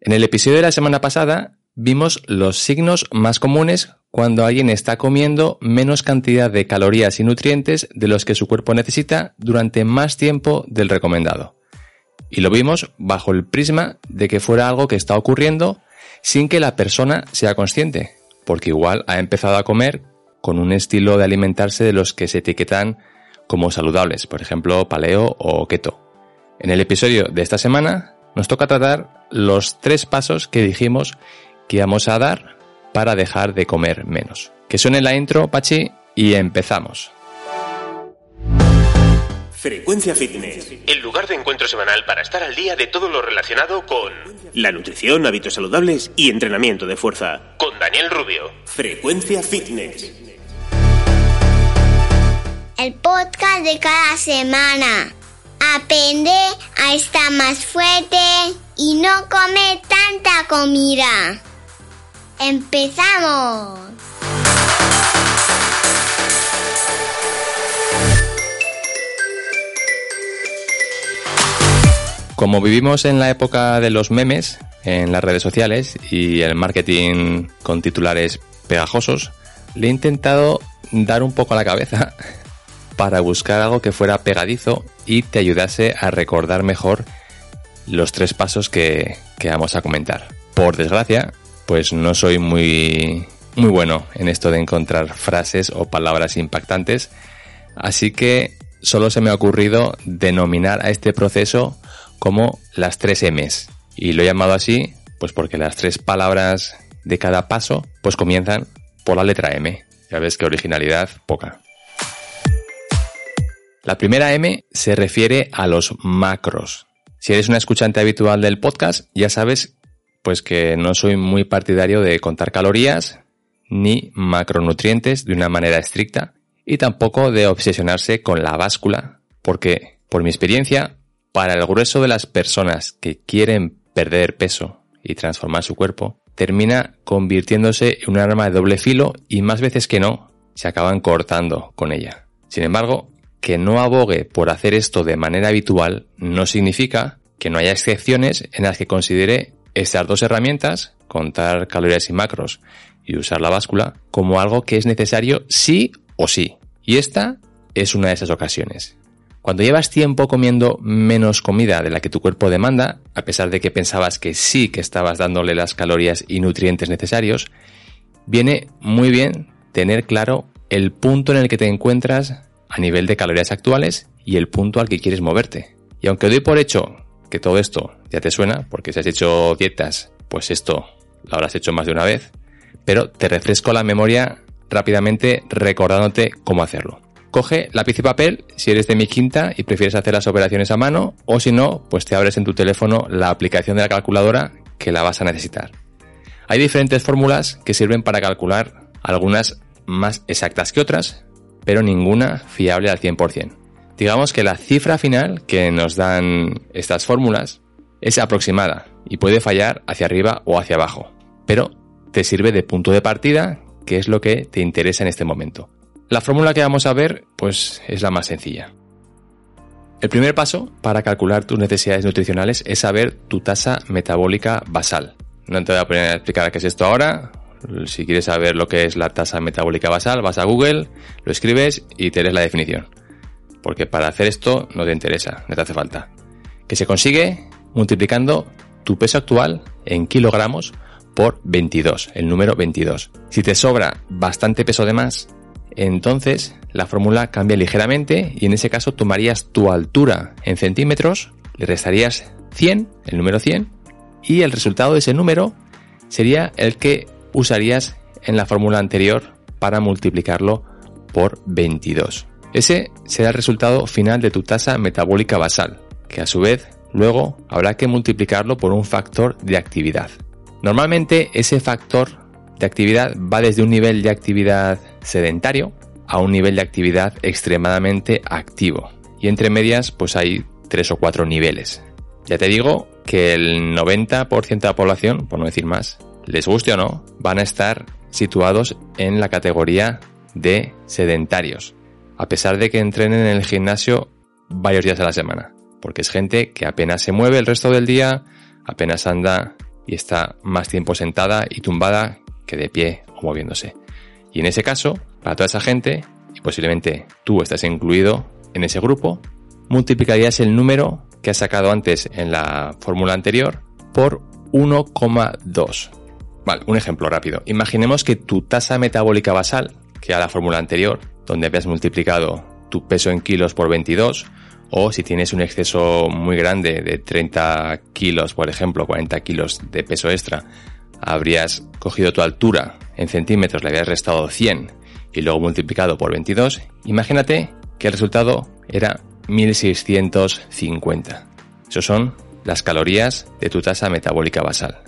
En el episodio de la semana pasada vimos los signos más comunes cuando alguien está comiendo menos cantidad de calorías y nutrientes de los que su cuerpo necesita durante más tiempo del recomendado. Y lo vimos bajo el prisma de que fuera algo que está ocurriendo sin que la persona sea consciente, porque igual ha empezado a comer con un estilo de alimentarse de los que se etiquetan como saludables, por ejemplo, paleo o keto. En el episodio de esta semana nos toca tratar los tres pasos que dijimos que íbamos a dar para dejar de comer menos. Que suene la intro, Pachi, y empezamos. Frecuencia Fitness. El lugar de encuentro semanal para estar al día de todo lo relacionado con La nutrición, hábitos saludables y entrenamiento de fuerza. con Daniel Rubio. Frecuencia Fitness. el podcast de cada semana. Aprende a estar más fuerte y no comer tanta comida. ¡Empezamos! Como vivimos en la época de los memes en las redes sociales y el marketing con titulares pegajosos, le he intentado dar un poco a la cabeza para buscar algo que fuera pegadizo y te ayudase a recordar mejor los tres pasos que, vamos a comentar. Por desgracia, pues no soy muy, muy bueno en esto de encontrar frases o palabras impactantes, así que solo se me ha ocurrido denominar a este proceso como las tres M's. Y lo he llamado así, pues porque las tres palabras de cada paso, pues comienzan por la letra M. Ya ves que originalidad poca. La primera M se refiere a los macros. Si eres un escuchante habitual del podcast, ya sabes pues que no soy muy partidario de contar calorías ni macronutrientes de una manera estricta y tampoco de obsesionarse con la báscula, porque por mi experiencia, para el grueso de las personas que quieren perder peso y transformar su cuerpo, termina convirtiéndose en un arma de doble filo y más veces que no, se acaban cortando con ella. Sin embargo, que no abogue por hacer esto de manera habitual no significa que no haya excepciones en las que considere estas dos herramientas, contar calorías y macros y usar la báscula, como algo que es necesario sí o sí. Y esta es una de esas ocasiones. Cuando llevas tiempo comiendo menos comida de la que tu cuerpo demanda, a pesar de que pensabas que sí que estabas dándole las calorías y nutrientes necesarios, viene muy bien tener claro el punto en el que te encuentras a nivel de calorías actuales y el punto al que quieres moverte. Y aunque doy por hecho que todo esto ya te suena, porque si has hecho dietas, pues esto lo habrás hecho más de una vez, pero te refresco la memoria rápidamente recordándote cómo hacerlo. Coge lápiz y papel si eres de mi quinta y prefieres hacer las operaciones a mano, o si no, pues te abres en tu teléfono la aplicación de la calculadora que la vas a necesitar. Hay diferentes fórmulas que sirven para calcular algunas más exactas que otras, pero ninguna fiable al 100%. Digamos que la cifra final que nos dan estas fórmulas es aproximada y puede fallar hacia arriba o hacia abajo, pero te sirve de punto de partida, que es lo que te interesa en este momento. La fórmula que vamos a ver, pues es la más sencilla. El primer paso para calcular tus necesidades nutricionales es saber tu tasa metabólica basal. No te voy a poner a explicar qué es esto ahora. Si quieres saber lo que es la tasa metabólica basal, vas a Google, lo escribes y te lees la definición. Porque para hacer esto no te interesa, no te hace falta. Que se consigue multiplicando tu peso actual en kilogramos por 22, el número 22. Si te sobra bastante peso de más, entonces la fórmula cambia ligeramente y en ese caso tomarías tu altura en centímetros, le restarías 100, el número 100, y el resultado de ese número sería el que usarías en la fórmula anterior para multiplicarlo por 22. Ese será el resultado final de tu tasa metabólica basal, que a su vez luego habrá que multiplicarlo por un factor de actividad. Normalmente ese factor de actividad va desde un nivel de actividad sedentario a un nivel de actividad extremadamente activo. Y entre medias pues hay tres o cuatro niveles. Ya te digo que el 90% de la población, por no decir más, les guste o no, van a estar situados en la categoría de sedentarios, a pesar de que entrenen en el gimnasio varios días a la semana, porque es gente que apenas se mueve el resto del día, apenas anda y está más tiempo sentada y tumbada que de pie o moviéndose. Y en ese caso, para toda esa gente, y posiblemente tú estás incluido en ese grupo, multiplicarías el número que has sacado antes en la fórmula anterior por 1,2. Vale, un ejemplo rápido. Imaginemos que tu tasa metabólica basal, que a la fórmula anterior, donde habías multiplicado tu peso en kilos por 22, o si tienes un exceso muy grande de 30 kilos, por ejemplo, 40 kilos de peso extra, habrías cogido tu altura en centímetros, le habías restado 100 y luego multiplicado por 22, imagínate que el resultado era 1650. Esos son las calorías de tu tasa metabólica basal.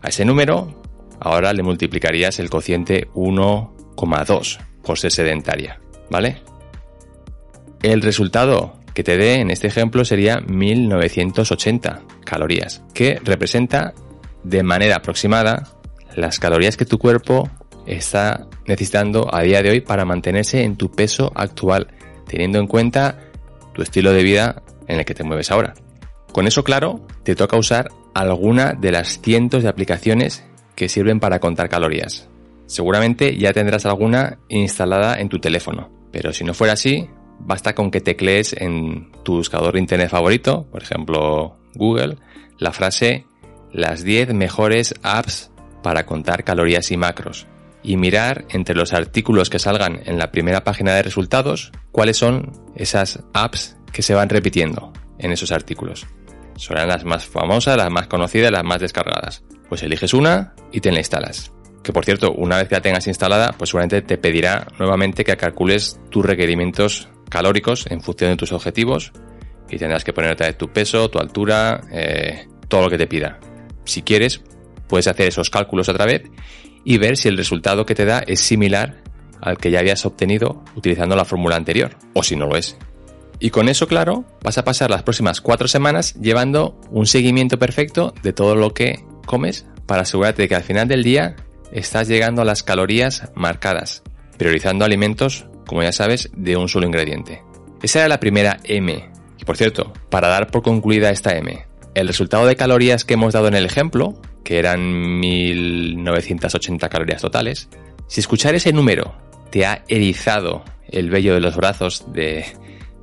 A ese número ahora le multiplicarías el cociente 1,2 por ser sedentaria, ¿vale? El resultado que te dé en este ejemplo sería 1980 calorías, que representa de manera aproximada las calorías que tu cuerpo está necesitando a día de hoy para mantenerse en tu peso actual, teniendo en cuenta tu estilo de vida en el que te mueves ahora. Con eso claro, te toca usar alguna de las cientos de aplicaciones que sirven para contar calorías. Seguramente ya tendrás alguna instalada en tu teléfono, pero si no fuera así, basta con que teclees en tu buscador de internet favorito, por ejemplo Google, la frase las 10 mejores apps para contar calorías y macros y mirar entre los artículos que salgan en la primera página de resultados cuáles son esas apps que se van repitiendo en esos artículos. Serán las más famosas, las más conocidas, las más descargadas. Pues eliges una y te la instalas. Que por cierto, una vez que la tengas instalada, pues seguramente te pedirá nuevamente que calcules tus requerimientos calóricos en función de tus objetivos y tendrás que poner otra vez tu peso, tu altura, eh, todo lo que te pida. Si quieres, puedes hacer esos cálculos otra vez y ver si el resultado que te da es similar al que ya habías obtenido utilizando la fórmula anterior, o si no lo es. Y con eso, claro, vas a pasar las próximas cuatro semanas llevando un seguimiento perfecto de todo lo que comes para asegurarte de que al final del día estás llegando a las calorías marcadas, priorizando alimentos, como ya sabes, de un solo ingrediente. Esa era la primera M. Y por cierto, para dar por concluida esta M, el resultado de calorías que hemos dado en el ejemplo, que eran 1980 calorías totales, si escuchar ese número te ha erizado el vello de los brazos de,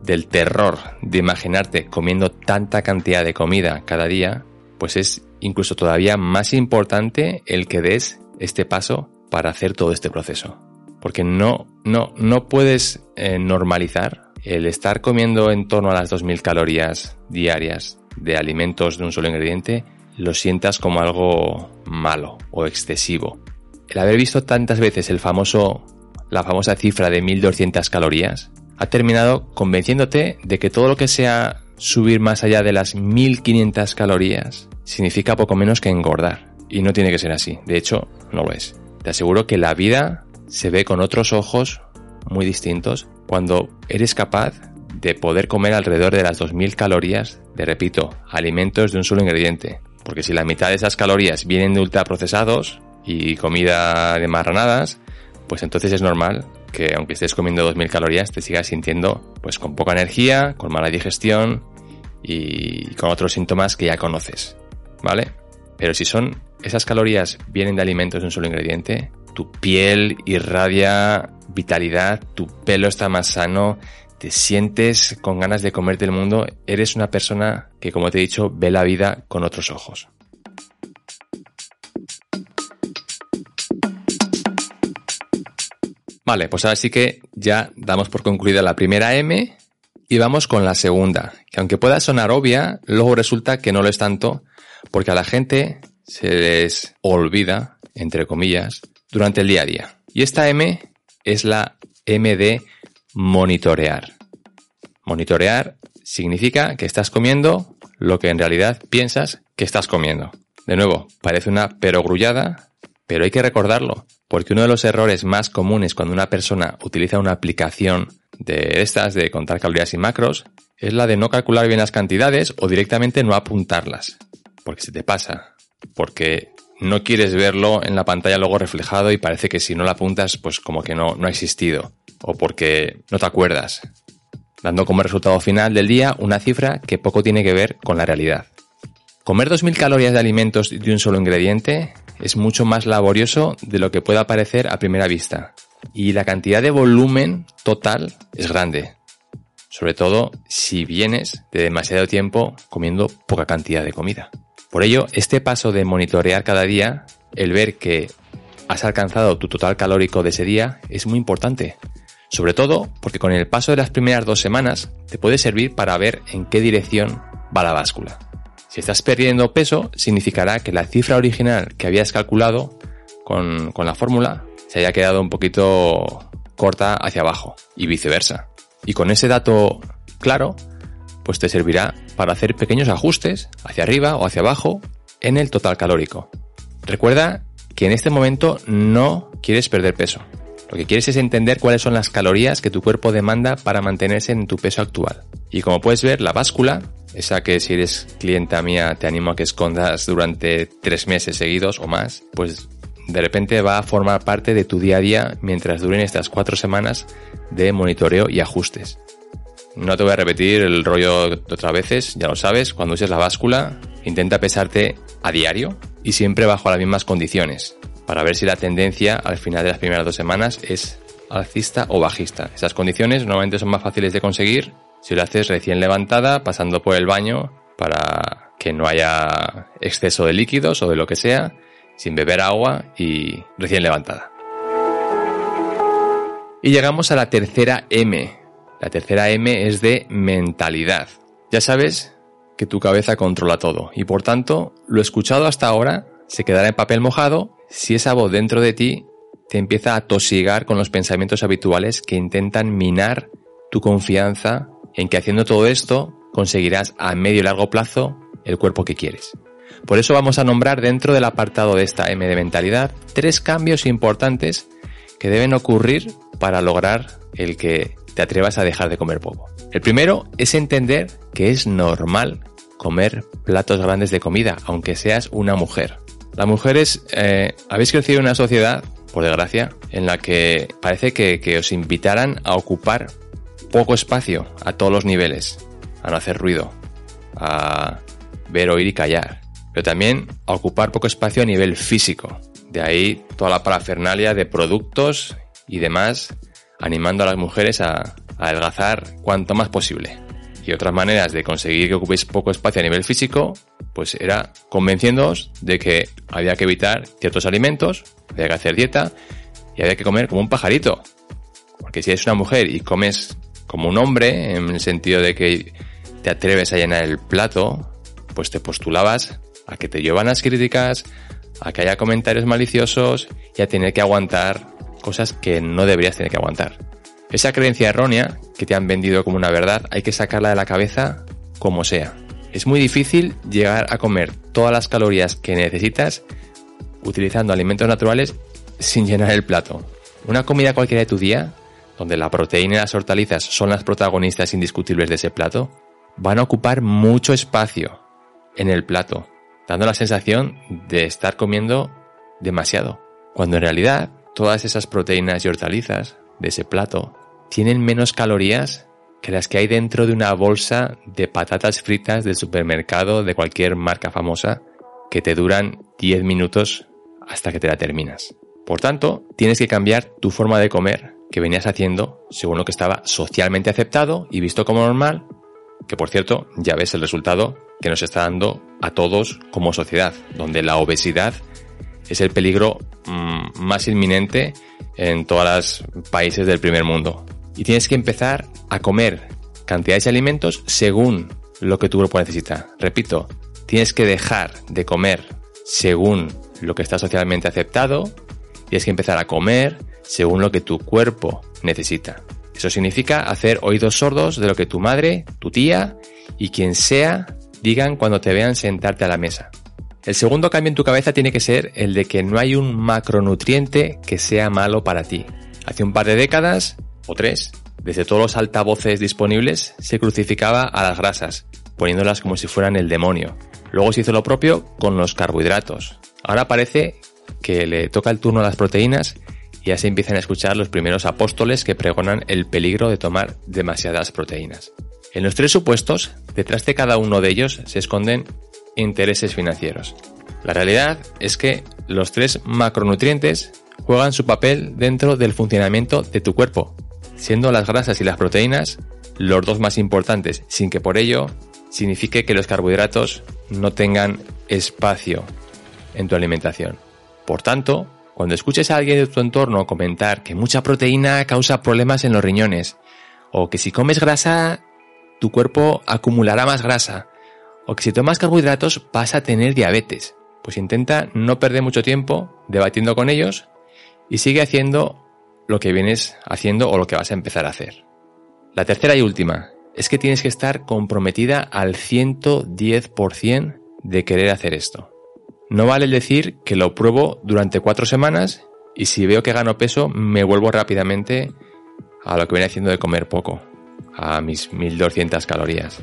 del terror de imaginarte comiendo tanta cantidad de comida cada día, pues es incluso todavía más importante el que des este paso para hacer todo este proceso. Porque no, no, no puedes eh, normalizar el estar comiendo en torno a las 2.000 calorías diarias de alimentos de un solo ingrediente lo sientas como algo malo o excesivo. El haber visto tantas veces el famoso, la famosa cifra de 1200 calorías ha terminado convenciéndote de que todo lo que sea subir más allá de las 1500 calorías significa poco menos que engordar. Y no tiene que ser así. De hecho, no lo es. Te aseguro que la vida se ve con otros ojos muy distintos cuando eres capaz de poder comer alrededor de las 2000 calorías de, repito, alimentos de un solo ingrediente. Porque si la mitad de esas calorías vienen de ultraprocesados y comida de marranadas, pues entonces es normal que aunque estés comiendo 2000 calorías te sigas sintiendo pues con poca energía, con mala digestión y con otros síntomas que ya conoces, ¿vale? Pero si son esas calorías vienen de alimentos de un solo ingrediente, tu piel irradia vitalidad, tu pelo está más sano, te sientes con ganas de comerte el mundo, eres una persona que, como te he dicho, ve la vida con otros ojos. Vale, pues ahora sí que ya damos por concluida la primera M y vamos con la segunda, que aunque pueda sonar obvia, luego resulta que no lo es tanto, porque a la gente se les olvida, entre comillas, durante el día a día. Y esta M es la M de monitorear. Monitorear significa que estás comiendo lo que en realidad piensas que estás comiendo. De nuevo, parece una perogrullada, pero hay que recordarlo, porque uno de los errores más comunes cuando una persona utiliza una aplicación de estas de contar calorías y macros es la de no calcular bien las cantidades o directamente no apuntarlas. Porque se te pasa. Porque no quieres verlo en la pantalla luego reflejado y parece que si no la apuntas, pues como que no, no ha existido. O porque no te acuerdas. Dando como resultado final del día una cifra que poco tiene que ver con la realidad. Comer 2.000 calorías de alimentos de un solo ingrediente es mucho más laborioso de lo que pueda parecer a primera vista. Y la cantidad de volumen total es grande. Sobre todo si vienes de demasiado tiempo comiendo poca cantidad de comida. Por ello, este paso de monitorear cada día, el ver que has alcanzado tu total calórico de ese día, es muy importante. Sobre todo porque con el paso de las primeras dos semanas te puede servir para ver en qué dirección va la báscula. Si estás perdiendo peso, significará que la cifra original que habías calculado con, con la fórmula se haya quedado un poquito corta hacia abajo y viceversa. Y con ese dato claro, pues te servirá para hacer pequeños ajustes hacia arriba o hacia abajo en el total calórico. Recuerda que en este momento no quieres perder peso. Lo que quieres es entender cuáles son las calorías que tu cuerpo demanda para mantenerse en tu peso actual. Y como puedes ver, la báscula, esa que si eres clienta mía te animo a que escondas durante tres meses seguidos o más, pues de repente va a formar parte de tu día a día mientras duren estas cuatro semanas de monitoreo y ajustes. No te voy a repetir el rollo de otras veces, ya lo sabes, cuando uses la báscula, intenta pesarte a diario y siempre bajo las mismas condiciones, para ver si la tendencia al final de las primeras dos semanas es alcista o bajista. Esas condiciones normalmente son más fáciles de conseguir si lo haces recién levantada, pasando por el baño, para que no haya exceso de líquidos o de lo que sea, sin beber agua y recién levantada. Y llegamos a la tercera M, la tercera M es de mentalidad. Ya sabes que tu cabeza controla todo y por tanto lo escuchado hasta ahora se quedará en papel mojado si esa voz dentro de ti te empieza a tosigar con los pensamientos habituales que intentan minar tu confianza en que haciendo todo esto conseguirás a medio y largo plazo el cuerpo que quieres. Por eso vamos a nombrar dentro del apartado de esta M de mentalidad tres cambios importantes que deben ocurrir para lograr el que te atrevas a dejar de comer poco. El primero es entender que es normal comer platos grandes de comida, aunque seas una mujer. Las mujeres, eh, habéis crecido en una sociedad, por desgracia, en la que parece que, que os invitaran a ocupar poco espacio a todos los niveles, a no hacer ruido, a ver, oír y callar, pero también a ocupar poco espacio a nivel físico. De ahí toda la parafernalia de productos y demás animando a las mujeres a, adelgazar cuanto más posible. Y otras maneras de conseguir que ocupéis poco espacio a nivel físico, pues era convenciéndoos de que había que evitar ciertos alimentos, había que hacer dieta y había que comer como un pajarito. Porque si eres una mujer y comes como un hombre, en el sentido de que te atreves a llenar el plato, pues te postulabas a que te llevan las críticas, a que haya comentarios maliciosos y a tener que aguantar cosas que no deberías tener que aguantar. Esa creencia errónea que te han vendido como una verdad hay que sacarla de la cabeza como sea. Es muy difícil llegar a comer todas las calorías que necesitas utilizando alimentos naturales sin llenar el plato. Una comida cualquiera de tu día, donde la proteína y las hortalizas son las protagonistas indiscutibles de ese plato, van a ocupar mucho espacio en el plato, dando la sensación de estar comiendo demasiado, cuando en realidad todas esas proteínas y hortalizas de ese plato tienen menos calorías que las que hay dentro de una bolsa de patatas fritas del supermercado de cualquier marca famosa que te duran 10 minutos hasta que te la terminas. Por tanto, tienes que cambiar tu forma de comer que venías haciendo según lo que estaba socialmente aceptado y visto como normal, que por cierto ya ves el resultado que nos está dando a todos como sociedad, donde la obesidad es el peligro mm, más inminente en todos los países del primer mundo. Y tienes que empezar a comer cantidades de alimentos según lo que tu cuerpo necesita. Repito, tienes que dejar de comer según lo que está socialmente aceptado, tienes que empezar a comer según lo que tu cuerpo necesita. Eso significa hacer oídos sordos de lo que tu madre, tu tía y quien sea digan cuando te vean sentarte a la mesa. El segundo cambio en tu cabeza tiene que ser el de que no hay un macronutriente que sea malo para ti. Hace un par de décadas, o tres, desde todos los altavoces disponibles se crucificaba a las grasas, poniéndolas como si fueran el demonio. Luego se hizo lo propio con los carbohidratos. Ahora parece que le toca el turno a las proteínas y ya se empiezan a escuchar los primeros apóstoles que pregonan el peligro de tomar demasiadas proteínas. En los tres supuestos, detrás de cada uno de ellos se esconden intereses financieros. La realidad es que los tres macronutrientes juegan su papel dentro del funcionamiento de tu cuerpo, siendo las grasas y las proteínas los dos más importantes, sin que por ello signifique que los carbohidratos no tengan espacio en tu alimentación. Por tanto, cuando escuches a alguien de tu entorno comentar que mucha proteína causa problemas en los riñones, o que si comes grasa, tu cuerpo acumulará más grasa, o que si tomas carbohidratos vas a tener diabetes, pues intenta no perder mucho tiempo debatiendo con ellos y sigue haciendo lo que vienes haciendo o lo que vas a empezar a hacer. La tercera y última es que tienes que estar comprometida al 110% de querer hacer esto. No vale decir que lo pruebo durante cuatro semanas y si veo que gano peso me vuelvo rápidamente a lo que viene haciendo de comer poco, a mis 1200 calorías.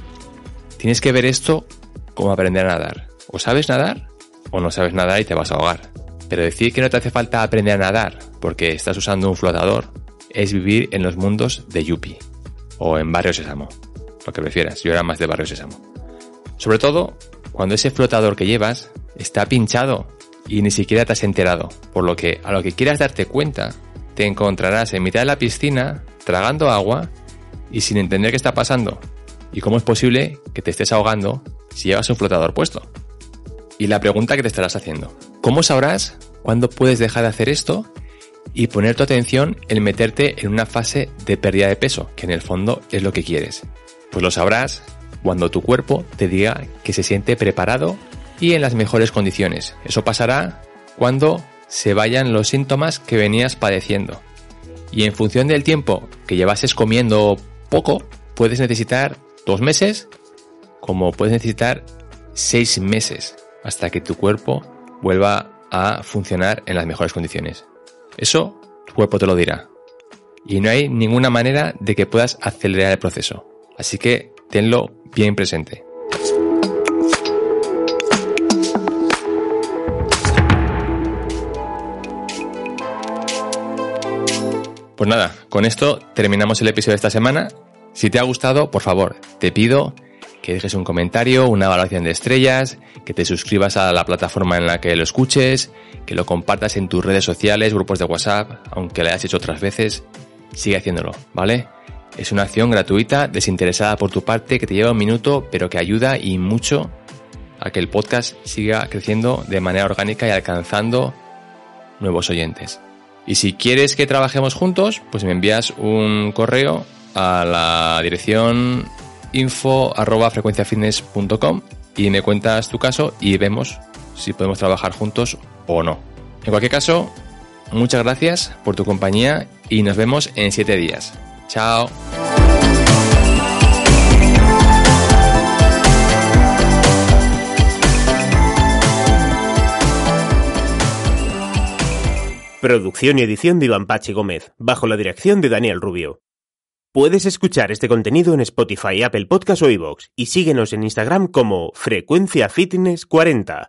Tienes que ver esto como aprender a nadar. O sabes nadar o no sabes nadar y te vas a ahogar. Pero decir que no te hace falta aprender a nadar porque estás usando un flotador es vivir en los mundos de Yuppie o en Barrio Sésamo, lo que prefieras. Yo era más de Barrio Sésamo. Sobre todo cuando ese flotador que llevas está pinchado y ni siquiera te has enterado, por lo que a lo que quieras darte cuenta, te encontrarás en mitad de la piscina, tragando agua y sin entender qué está pasando. ¿Y cómo es posible que te estés ahogando si llevas un flotador puesto? Y la pregunta que te estarás haciendo, ¿cómo sabrás cuándo puedes dejar de hacer esto y poner tu atención en meterte en una fase de pérdida de peso, que en el fondo es lo que quieres? Pues lo sabrás cuando tu cuerpo te diga que se siente preparado y en las mejores condiciones. Eso pasará cuando se vayan los síntomas que venías padeciendo. Y en función del tiempo que llevases comiendo poco, puedes necesitar dos meses como puedes necesitar seis meses hasta que tu cuerpo vuelva a funcionar en las mejores condiciones. Eso tu cuerpo te lo dirá. Y no hay ninguna manera de que puedas acelerar el proceso. Así que tenlo bien presente. Pues nada, con esto terminamos el episodio de esta semana. Si te ha gustado, por favor, te pido que dejes un comentario, una evaluación de estrellas, que te suscribas a la plataforma en la que lo escuches, que lo compartas en tus redes sociales, grupos de WhatsApp, aunque lo hayas hecho otras veces, sigue haciéndolo, ¿vale? Es una acción gratuita, desinteresada por tu parte, que te lleva un minuto, pero que ayuda y mucho a que el podcast siga creciendo de manera orgánica y alcanzando nuevos oyentes. Y si quieres que trabajemos juntos, pues me envías un correo a la dirección info y me cuentas tu caso y vemos si podemos trabajar juntos o no. En cualquier caso, muchas gracias por tu compañía y nos vemos en 7 días. Chao. Producción y edición de Iván Pachi Gómez, bajo la dirección de Daniel Rubio. Puedes escuchar este contenido en Spotify, Apple Podcast o iVoox y síguenos en Instagram como Frecuencia Fitness 40.